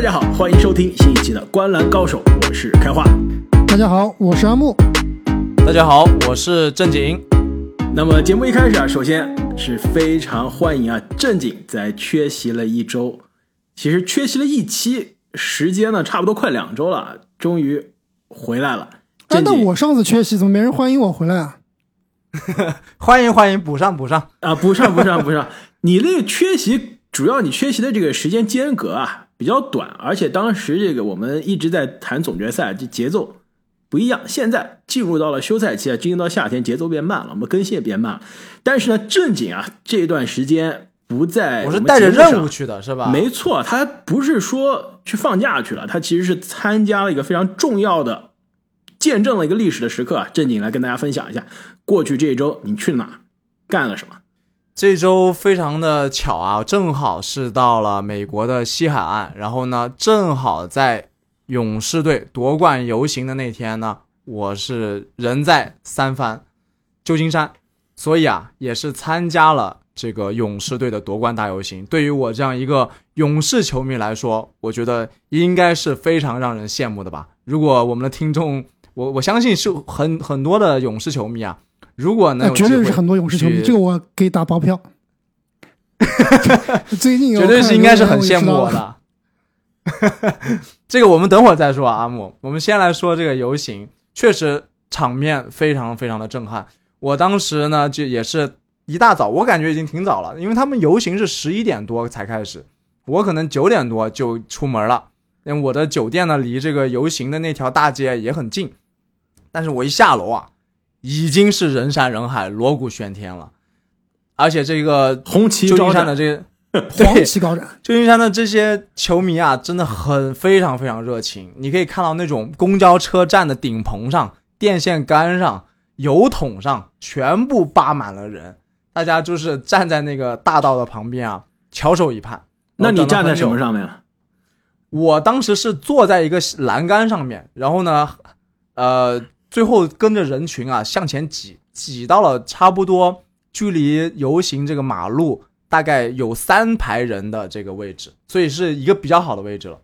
大家好，欢迎收听新一期的《观澜高手》，我是开化。大家好，我是阿木。大家好，我是正经。那么节目一开始啊，首先是非常欢迎啊，正经在缺席了一周，其实缺席了一期，时间呢差不多快两周了，终于回来了。哎，那我上次缺席，怎么没人欢迎我回来啊？欢迎欢迎，补上补上啊，补上补上补上。你那个缺席，主要你缺席的这个时间间隔啊比较短，而且当时这个我们一直在谈总决赛，这节奏不一样。现在进入到了休赛期啊，进入到夏天，节奏变慢了，我们更新也变慢了。但是呢，正经啊，这段时间不在，我是带着任务去的，是吧？没错，他不是说去放假去了，他其实是参加了一个非常重要的。见证了一个历史的时刻啊！正经来跟大家分享一下，过去这一周你去哪，干了什么？这周非常的巧啊，正好是到了美国的西海岸，然后呢，正好在勇士队夺冠游行的那天呢，我是人在三藩，旧金山，所以啊，也是参加了这个勇士队的夺冠大游行。对于我这样一个勇士球迷来说，我觉得应该是非常让人羡慕的吧。如果我们的听众，我我相信是很很多的勇士球迷啊，如果呢绝对是很多勇士球迷，这个我给打包票。最近绝对是应该是很羡慕我的。这个我们等会儿再说啊，阿木。我们先来说这个游行，确实场面非常非常的震撼。我当时呢就也是一大早，我感觉已经挺早了，因为他们游行是十一点多才开始，我可能九点多就出门了。因为我的酒店呢离这个游行的那条大街也很近。但是我一下楼啊，已经是人山人海、锣鼓喧天了，而且这个红旗旧金山的这些 黄旗高展，旧金山的这些球迷啊，真的很非常非常热情。你可以看到那种公交车站的顶棚上、电线杆上、油桶上，全部扒满了人，大家就是站在那个大道的旁边啊，翘首以盼。那你站在什么上面？我当时是坐在一个栏杆上面，然后呢，呃。最后跟着人群啊向前挤，挤到了差不多距离游行这个马路大概有三排人的这个位置，所以是一个比较好的位置了。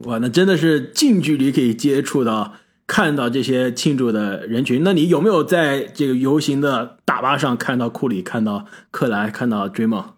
哇，那真的是近距离可以接触到、看到这些庆祝的人群。那你有没有在这个游行的大巴上看到库里、看到克莱、看到追梦？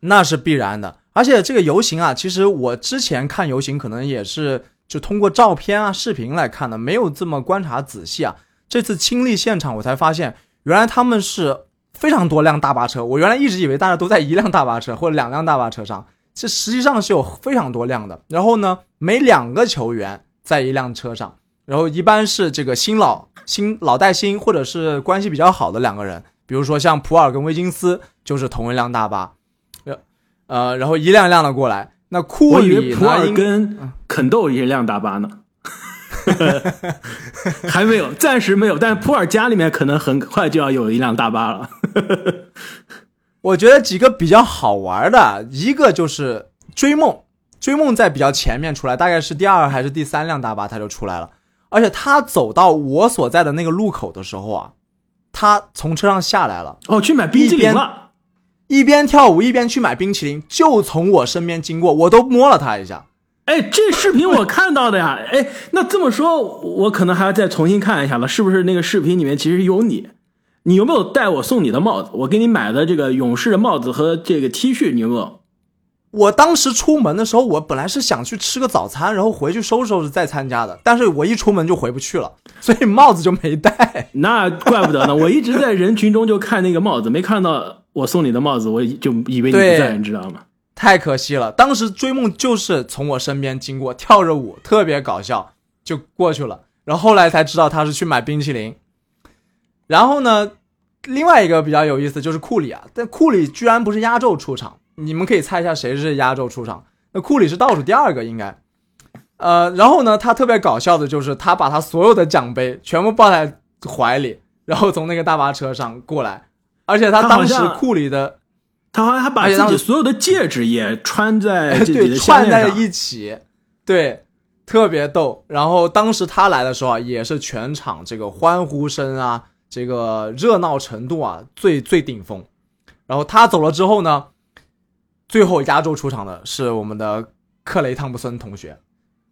那是必然的。而且这个游行啊，其实我之前看游行可能也是。就通过照片啊、视频来看的，没有这么观察仔细啊。这次亲历现场，我才发现，原来他们是非常多辆大巴车。我原来一直以为大家都在一辆大巴车或者两辆大巴车上，这实际上是有非常多辆的。然后呢，每两个球员在一辆车上，然后一般是这个新老新老带新，或者是关系比较好的两个人，比如说像普尔跟威金斯就是同一辆大巴，呃，然后一辆一辆的过来。那库里普尔跟肯豆一辆大巴呢，还没有，暂时没有。但是普尔家里面可能很快就要有一辆大巴了。我觉得几个比较好玩的，一个就是追梦，追梦在比较前面出来，大概是第二还是第三辆大巴他就出来了。而且他走到我所在的那个路口的时候啊，他从车上下来了，哦，去买冰淇淋了。一边跳舞一边去买冰淇淋，就从我身边经过，我都摸了他一下。哎，这视频我看到的呀。哎，那这么说，我可能还要再重新看一下了，是不是那个视频里面其实有你？你有没有戴我送你的帽子？我给你买的这个勇士的帽子和这个 T 恤，你有没有？我当时出门的时候，我本来是想去吃个早餐，然后回去收拾收拾再参加的，但是我一出门就回不去了，所以帽子就没戴。那怪不得呢，我一直在人群中就看那个帽子，没看到。我送你的帽子，我就以为你不在，你知道吗？太可惜了，当时追梦就是从我身边经过，跳着舞，特别搞笑，就过去了。然后后来才知道他是去买冰淇淋。然后呢，另外一个比较有意思就是库里啊，但库里居然不是压轴出场，你们可以猜一下谁是压轴出场？那库里是倒数第二个应该。呃，然后呢，他特别搞笑的就是他把他所有的奖杯全部抱在怀里，然后从那个大巴车上过来。而且他当时 库里的，他好像还把自己所有的戒指也穿在对串在一起，对，特别逗。然后当时他来的时候啊，也是全场这个欢呼声啊，这个热闹程度啊最最顶峰。然后他走了之后呢，最后压轴出场的是我们的克雷汤普森同学。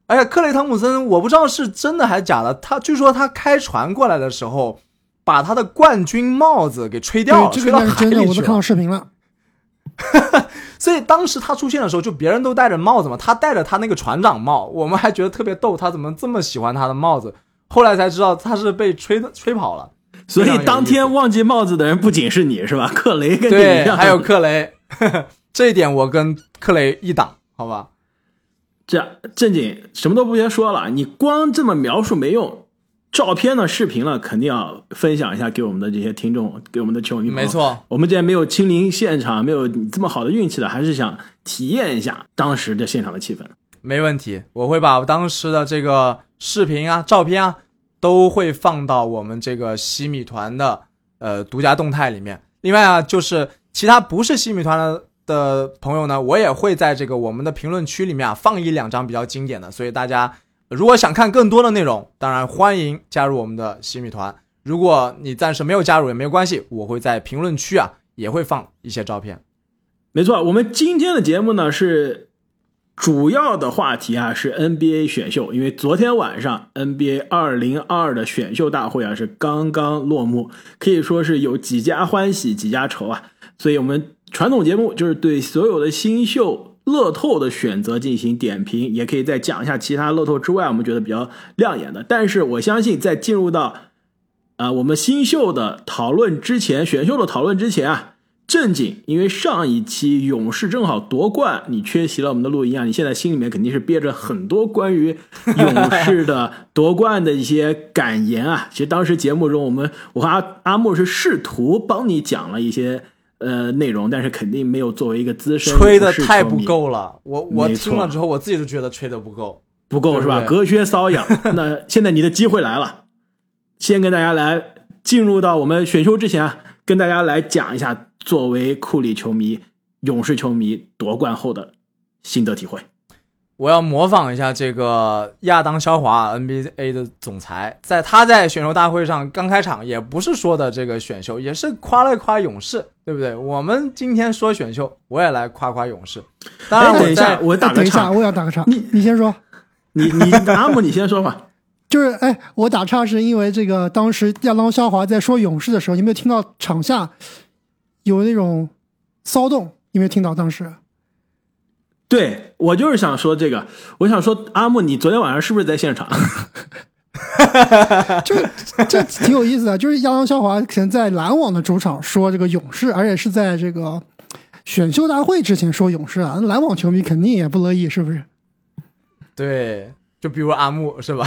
哎呀，克雷汤普森，我不知道是真的还是假的。他据说他开船过来的时候，把他的冠军帽子给吹掉了，这个吹到应该是真的，海里去了我都看到。视频了。所以当时他出现的时候，就别人都戴着帽子嘛，他戴着他那个船长帽，我们还觉得特别逗，他怎么这么喜欢他的帽子？后来才知道他是被吹 吹跑了。所以当天忘记帽子的人不仅是你是吧？克雷跟你 对一，样，还有克雷，这一点我跟克雷一档，好吧？这正经什么都不别说了，你光这么描述没用，照片呢、视频了，肯定要分享一下给我们的这些听众，给我们的球迷。没，错，我们既然没有亲临现场，没有这么好的运气的，还是想体验一下当时的现场的气氛。没问题，我会把当时的这个视频啊、照片啊，都会放到我们这个西米团的呃独家动态里面。另外啊，就是其他不是西米团的的朋友呢，我也会在这个我们的评论区里面啊放一两张比较经典的，所以大家如果想看更多的内容，当然欢迎加入我们的新米团。如果你暂时没有加入也没有关系，我会在评论区啊也会放一些照片。没错，我们今天的节目呢是主要的话题啊是 NBA 选秀，因为昨天晚上 NBA 二零二的选秀大会啊是刚刚落幕，可以说是有几家欢喜几家愁啊。所以我们传统节目就是对所有的新秀乐透的选择进行点评，也可以再讲一下其他乐透之外我们觉得比较亮眼的。但是我相信在进入到啊、我们新秀的讨论之前，选秀的讨论之前啊，正经，因为上一期勇士正好夺冠，你缺席了我们的录音啊，你现在心里面肯定是憋着很多关于勇士的夺冠的一些感言啊。其实当时节目中，我们我和阿阿木是试图帮你讲了一些呃内容，但是肯定没有作为一个资深吹的太不够了，我我听了之后，我自己都觉得吹的不够。不够是吧？隔靴搔痒。那现在你的机会来了，先跟大家来进入到我们选秀之前啊，跟大家来讲一下作为库里球迷、勇士球迷夺冠后的心得体会。我要模仿一下这个亚当肖华 NBA 的总裁，在他在选秀大会上刚开场，也不是说的这个选秀，也是夸了夸勇士，对不对？我们今天说选秀，我也来夸夸勇士。当然等一下，我打等一下，岔，我要打个岔。你你先说。你你阿姆，你先说吧。就是哎，我打岔是因为这个，当时亚当肖华在说勇士的时候，你有没有听到场下有那种骚动？有没有听到当时？对我就是想说这个，我想说阿木，你昨天晚上是不是在现场？就这挺有意思的，就是亚当肖华可能在篮网的主场说这个勇士，而且是在这个选秀大会之前说勇士啊，那篮网球迷肯定也不乐意，是不是？对，就比如阿木是吧？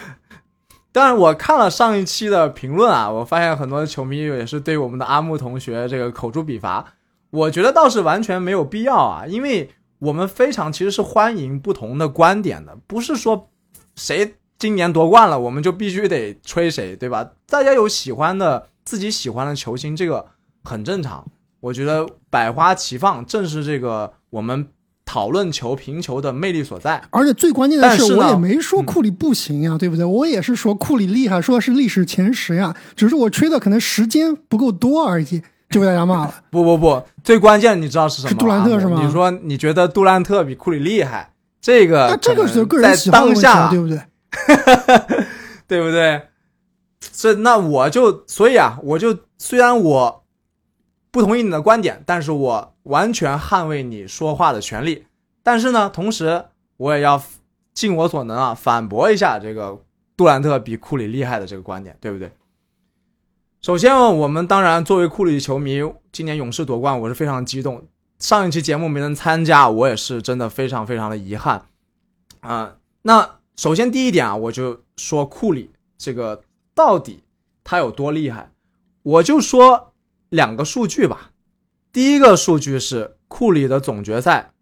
但是，我看了上一期的评论啊，我发现很多球迷也是对我们的阿木同学这个口诛笔伐。我觉得倒是完全没有必要啊，因为我们非常其实是欢迎不同的观点的，不是说谁今年夺冠了我们就必须得吹谁，对吧？大家有喜欢的自己喜欢的球星，这个很正常。我觉得百花齐放，正是这个我们讨论球、评球的魅力所在。而且最关键的是，是我也没说库里不行呀，对不对？我也是说库里厉害，说是历史前十呀，只是我吹的可能时间不够多而已，就被大家骂了。不不不，最关键你知道是什么吗？是杜兰特是吗你说你觉得杜兰特比库里厉害，这个那这个是个人喜好的问题啊，在当下对不对？对不对？这那我就所以啊，我就虽然我不同意你的观点，但是我完全捍卫你说话的权利。但是呢，同时我也要尽我所能啊，反驳一下这个杜兰特比库里厉害的这个观点，对不对？首先，我们当然作为库里球迷，今年勇士夺冠，我是非常激动。上一期节目没能参加，我也是真的非常非常的遗憾。啊、那首先第一点啊，我就说库里这个到底他有多厉害，我就说两个数据吧。第一个数据是库里的总决赛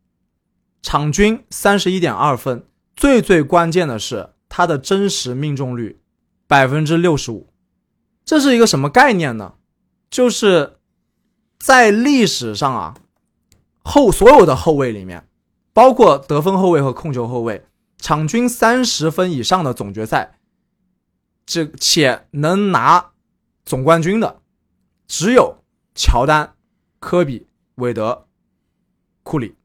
场均三十一点二分，最最关键的是他的真实命中率百分之六十五。这是一个什么概念呢？就是在历史上啊，后所有的后卫里面，包括得分后卫和控球后卫，场均三十分以上的总决赛，这且能拿总冠军的，只有乔丹、科比、韦德、库里。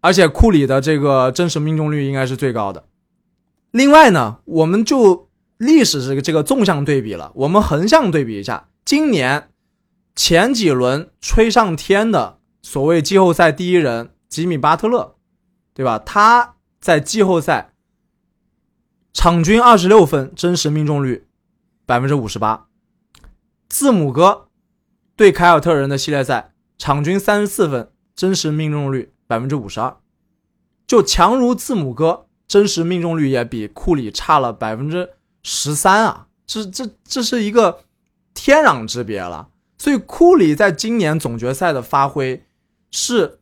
而且库里的这个真实命中率应该是最高的。另外呢，我们就历史这个这个纵向对比了，我们横向对比一下，今年前几轮吹上天的所谓季后赛第一人吉米巴特勒，对吧？他在季后赛场均二十六分，真实命中率百分之五十八。字母哥对凯尔特人的系列赛，场均三十四分，真实命中率百分之五十二。就强如字母哥，真实命中率也比库里差了百分之十三啊！这这这是一个天壤之别了。所以库里在今年总决赛的发挥是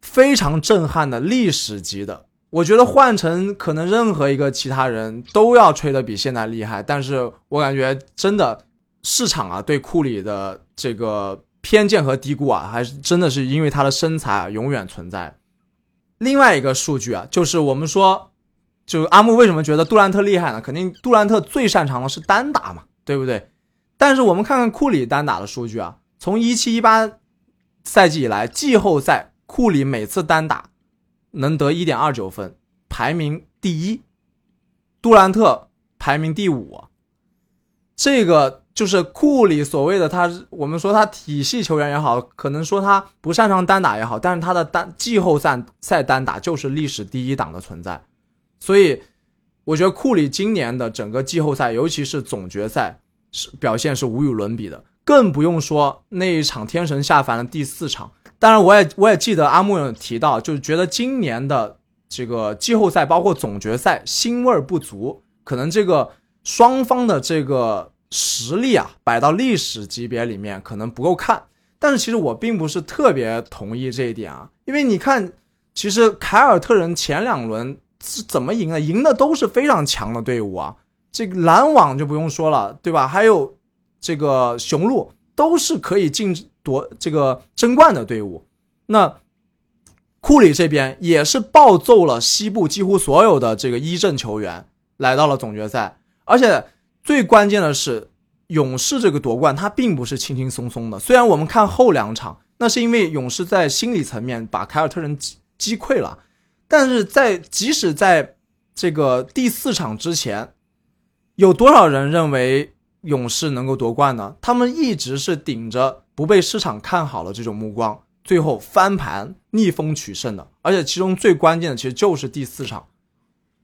非常震撼的，历史级的。我觉得换成可能任何一个其他人都要吹得比现在厉害，但是我感觉真的市场啊对库里的这个偏见和低估啊，还是真的是因为他的身材啊永远存在。另外一个数据啊，就是我们说，就阿木为什么觉得杜兰特厉害呢？肯定杜兰特最擅长的是单打嘛，对不对？但是我们看看库里单打的数据啊，从一七一八赛季以来，季后赛库里每次单打能得一点二九分，排名第一，杜兰特排名第五。这个就是库里所谓的他，我们说他体系球员也好，可能说他不擅长单打也好，但是他的单季后赛赛单打就是历史第一档的存在。所以，我觉得库里今年的整个季后赛，尤其是总决赛。是表现是无与伦比的，更不用说那一场天神下凡的第四场。当然，我也我也记得阿木有提到，就是觉得今年的这个季后赛，包括总决赛，腥味不足，可能这个双方的这个实力啊，摆到历史级别里面可能不够看。但是其实我并不是特别同意这一点啊，因为你看，其实凯尔特人前两轮是怎么赢的？赢的都是非常强的队伍啊。这个篮网就不用说了，对吧？还有这个雄鹿都是可以进夺这个争冠的队伍。那库里这边也是暴揍了西部几乎所有的这个一阵球员，来到了总决赛。而且最关键的是，勇士这个夺冠他并不是轻轻松松的。虽然我们看后两场，那是因为勇士在心理层面把凯尔特人击击溃了，但是在即使在这个第四场之前。有多少人认为勇士能够夺冠呢？他们一直是顶着不被市场看好的这种目光，最后翻盘逆风取胜的。而且其中最关键的其实就是第四场，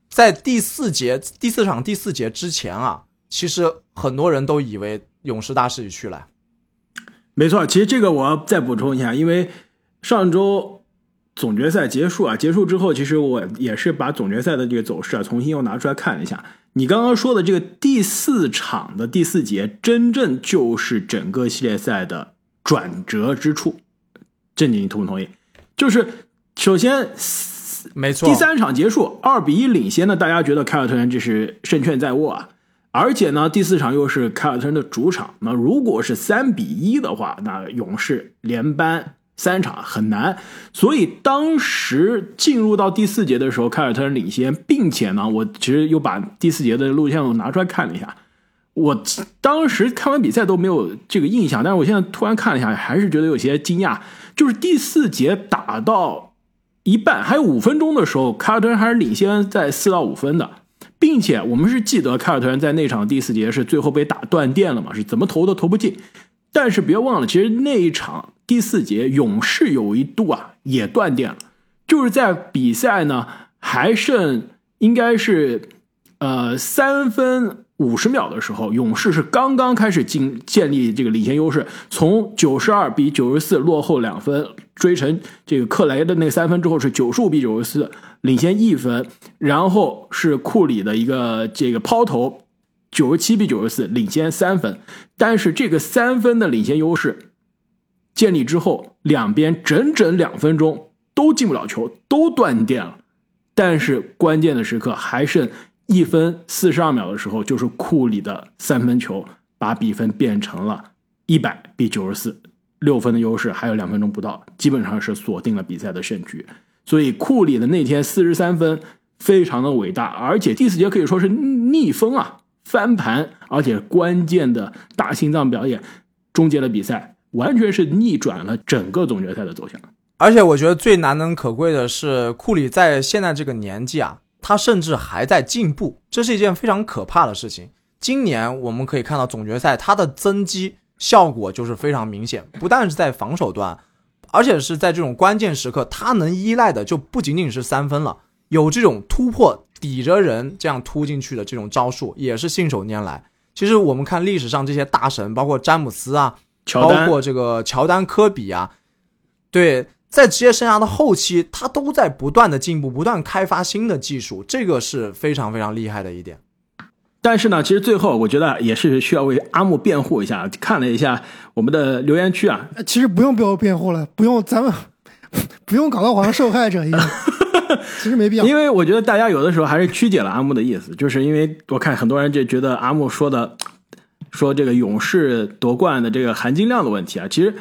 在第四节第四场第四节之前啊，其实很多人都以为勇士大势已去了。没错，其实这个我要再补充一下，因为上周总决赛结束啊，结束之后，其实我也是把总决赛的这个走势啊重新又拿出来看了一下。你刚刚说的这个第四场的第四节，真正就是整个系列赛的转折之处。郑景，你同不同意？就是首先，没错，第三场结束二比一领先呢，大家觉得凯尔特人这是胜券在握啊。而且呢，第四场又是凯尔特人的主场，那如果是三比一的话，那勇士连扳。三场很难，所以当时进入到第四节的时候，凯尔特人领先，并且呢，我其实又把第四节的录像拿出来看了一下。我当时看完比赛都没有这个印象，但是我现在突然看了一下，还是觉得有些惊讶。就是第四节打到一半，还有五分钟的时候，凯尔特人还是领先在四到五分的，并且我们是记得凯尔特人在那场第四节是最后被打断电了嘛，是怎么投都投不进。但是别忘了，其实那一场第四节，勇士有一度啊也断电了，就是在比赛呢还剩应该是呃三分五十秒的时候，勇士是刚刚开始进建立这个领先优势，从九十二比九十四落后两分，追成这个克雷的那三分之后是九十五比九十四领先一分，然后是库里的一个这个抛投。九十七比九十四领先三分，但是这个三分的领先优势建立之后，两边整整两分钟都进不了球，都断电了。但是关键的时刻还剩一分四十二秒的时候，就是库里的三分球把比分变成了一百比九十四，六分的优势还有两分钟不到，基本上是锁定了比赛的胜局。所以库里的那天四十三分非常的伟大，而且第四节可以说是逆风啊。翻盘，而且关键的大心脏表演终结了比赛，完全是逆转了整个总决赛的走向。而且我觉得最难能可贵的是，库里在现在这个年纪啊，他甚至还在进步，这是一件非常可怕的事情。今年我们可以看到总决赛，他的增肌效果就是非常明显，不但是在防守端，而且是在这种关键时刻，他能依赖的就不仅仅是三分了，有这种突破抵着人这样突进去的这种招数，也是信手拈来。其实我们看历史上这些大神，包括詹姆斯啊，乔丹包括这个乔丹、科比啊，对，在职业生涯的后期，他都在不断的进步，不断开发新的技术，这个是非常非常厉害的一点。但是呢，其实最后我觉得也是需要为阿木辩护一下。看了一下我们的留言区啊，其实不用为我辩护了，不用咱们 不用搞得好像受害者一样，其实没必要。因为我觉得大家有的时候还是曲解了阿木的意思，就是因为我看很多人就觉得阿木说的说这个勇士夺冠的这个含金量的问题啊，其实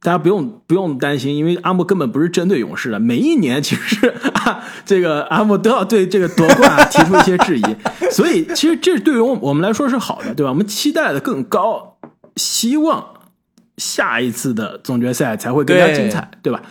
大家不用不用担心，因为阿木根本不是针对勇士的，每一年其实啊这个阿木都要对这个夺冠啊提出一些质疑，所以其实这对于我们来说是好的，对吧？我们期待的更高，希望下一次的总决赛才会更加精彩，对吧？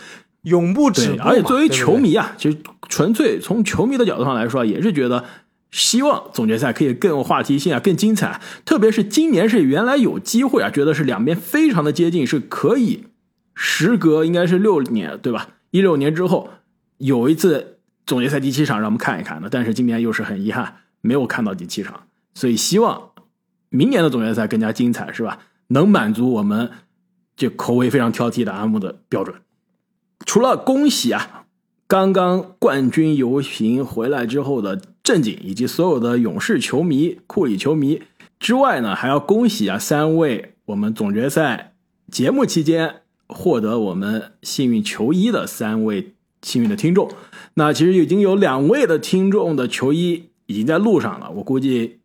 永不止，步。而且作为球迷啊，其实纯粹从球迷的角度上来说，也是觉得希望总决赛可以更有话题性啊，更精彩。特别是今年是原来有机会啊，觉得是两边非常的接近，是可以时隔应该是六年对吧？一六年之后有一次总决赛第七场让我们看一看的，但是今年又是很遗憾没有看到第七场，所以希望明年的总决赛更加精彩，是吧？能满足我们这口味非常挑剔的阿木的标准。除了恭喜啊，刚刚冠军游行回来之后的正经，以及所有的勇士球迷、库里球迷之外呢，还要恭喜啊三位我们总决赛节目期间获得我们幸运球衣的三位幸运的听众。那其实已经有两位的听众的球衣已经在路上了，我估计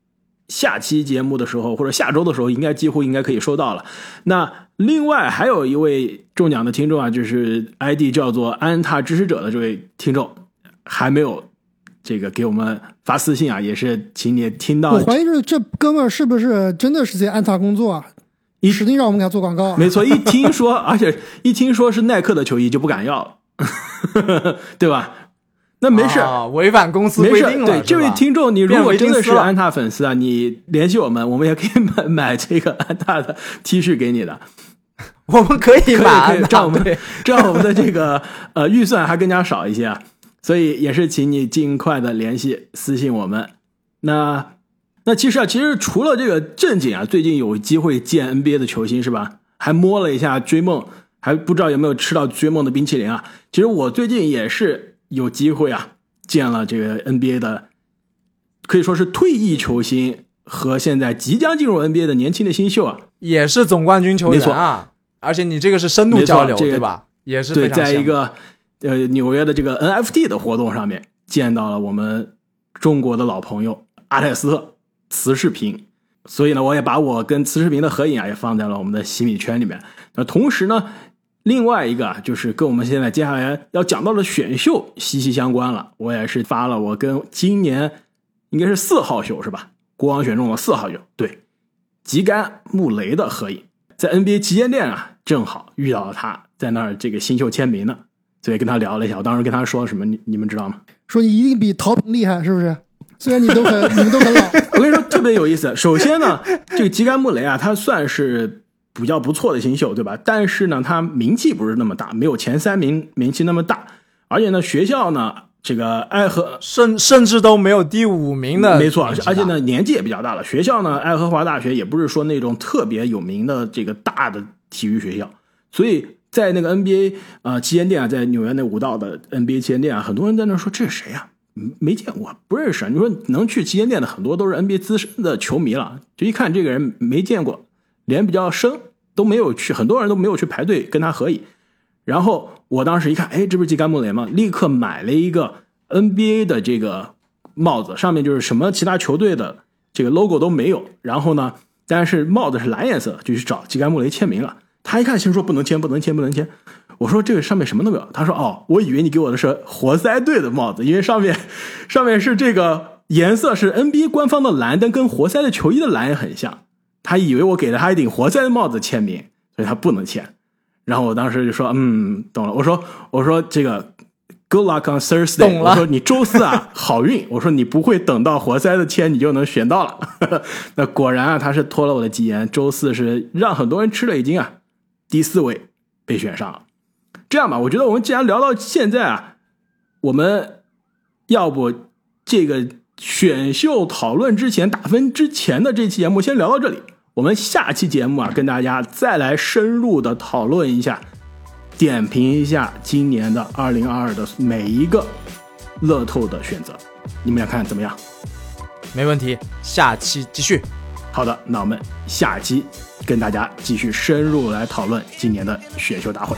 下期节目的时候或者下周的时候，应该几乎应该可以收到了。那另外还有一位中奖的听众啊，就是 ID 叫做安踏支持者的这位听众，还没有这个给我们发私信啊，也是请你听到我怀疑是这哥们儿是不是真的是在安踏工作啊？一指定让我们给他做广告。没错，一听说，而且一听说是耐克的球衣就不敢要了，对吧？那没事，啊违反公司，规定了。对这位听众，你如果真的是安踏粉丝啊，你联系我们，我们也可以买买这个安踏的 T 恤给你的。我们可以可以买可以，这样我们对这样我们的这个呃预算还更加少一些啊，所以也是请你尽快的联系私信我们。那那其实啊，其实除了这个正经啊，最近有机会见 NBA 的球星是吧？还摸了一下追梦，还不知道有没有吃到追梦的冰淇淋啊？其实我最近也是有机会啊，见了这个 NBA 的，可以说是退役球星和现在即将进入 NBA 的年轻的新秀啊。也是总冠军球员啊，而且你这个是深度交流，这个对吧？也是在一个呃纽约的这个 NFT 的活动上面见到了我们中国的老朋友阿泰斯特瓷视频，所以呢，我也把我跟瓷视频的合影啊也放在了我们的洗米圈里面。那同时呢，另外一个，就是跟我们现在接下来要讲到的选秀息息相关了。我也是发了我跟今年应该是四号秀是吧？国王选中了四号秀，对，吉甘穆雷的合影，在 NBA 旗舰店啊，正好遇到了他在那儿这个新秀签名呢，所以跟他聊了一下。我当时跟他说什么，你你们知道吗？说你一定比陶平厉害，是不是？虽然你都很 你们都很老，我跟你说特别有意思。首先呢，这个吉甘穆雷啊，他算是比较不错的新秀，对吧？但是呢，他名气不是那么大，没有前三名名气那么大。而且呢，学校呢，这个爱荷甚甚至都没有第五名的，没错，而且而且，呢，年纪也比较大了。学校呢，爱荷华大学也不是说那种特别有名的这个大的体育学校，所以在那个 NBA 呃旗舰店啊，在纽约那五道的 NBA 旗舰店啊，很多人在那说这是谁呀、没见过，不认识。你说能去旗舰店的很多都是 NBA 资深的球迷了，就一看这个人没见过，脸比较生，都没有去，很多人都没有去排队跟他合影。然后我当时一看，哎，这不是吉甘穆雷吗？立刻买了一个 NBA 的这个帽子，上面就是什么其他球队的这个 logo 都没有。然后呢，但是帽子是蓝颜色，就去找吉甘穆雷签名了。他一看，先说不能签，不能签，不能签。我说这个上面什么都没有。他说哦，我以为你给我的是活塞队的帽子，因为上面 上面是这个颜色是 NBA 官方的蓝，但跟活塞的球衣的蓝也很像。他以为我给了他一顶活塞的帽子签名，所以他不能签。然后我当时就说，嗯，懂了。我说，我说这个 Good luck on Thursday。我说你周四啊，好运。我说你不会等到活塞的签你就能选到了。那果然啊，他是托了我的吉言，周四是让很多人吃了一惊啊，第四位被选上了。这样吧，我觉得我们既然聊到现在啊，我们要不这个选秀讨论之前打分之前的这期节目先聊到这里。我们下期节目啊，跟大家再来深入的讨论一下，点评一下今年的二零二二的每一个乐透的选择，你们俩看怎么样？没问题，下期继续。好的，那我们下期跟大家继续深入来讨论今年的选秀大会。